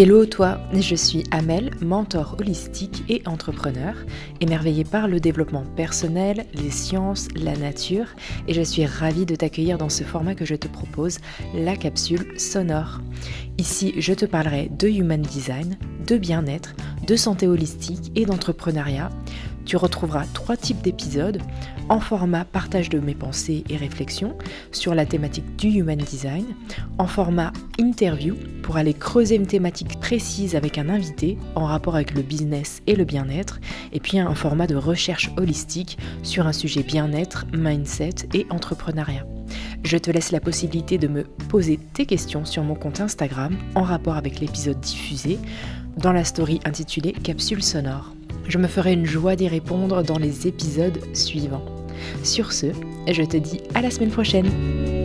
Hello toi, je suis Amel, mentor holistique et entrepreneur, émerveillée par le développement personnel, les sciences, la nature, et je suis ravie de t'accueillir dans ce format que je te propose, la capsule sonore. Ici, je te parlerai de human design, de bien-être, de santé holistique et d'entrepreneuriat. Tu retrouveras trois types d'épisodes en format partage de mes pensées et réflexions sur la thématique du human design, en format interview pour aller creuser une thématique précise avec un invité en rapport avec le business et le bien-être, et puis un format de recherche holistique sur un sujet bien-être, mindset et entrepreneuriat. Je te laisse la possibilité de me poser tes questions sur mon compte Instagram en rapport avec l'épisode diffusé dans la story intitulée Capsule sonore. Je me ferai une joie d'y répondre dans les épisodes suivants. Sur ce, je te dis à la semaine prochaine.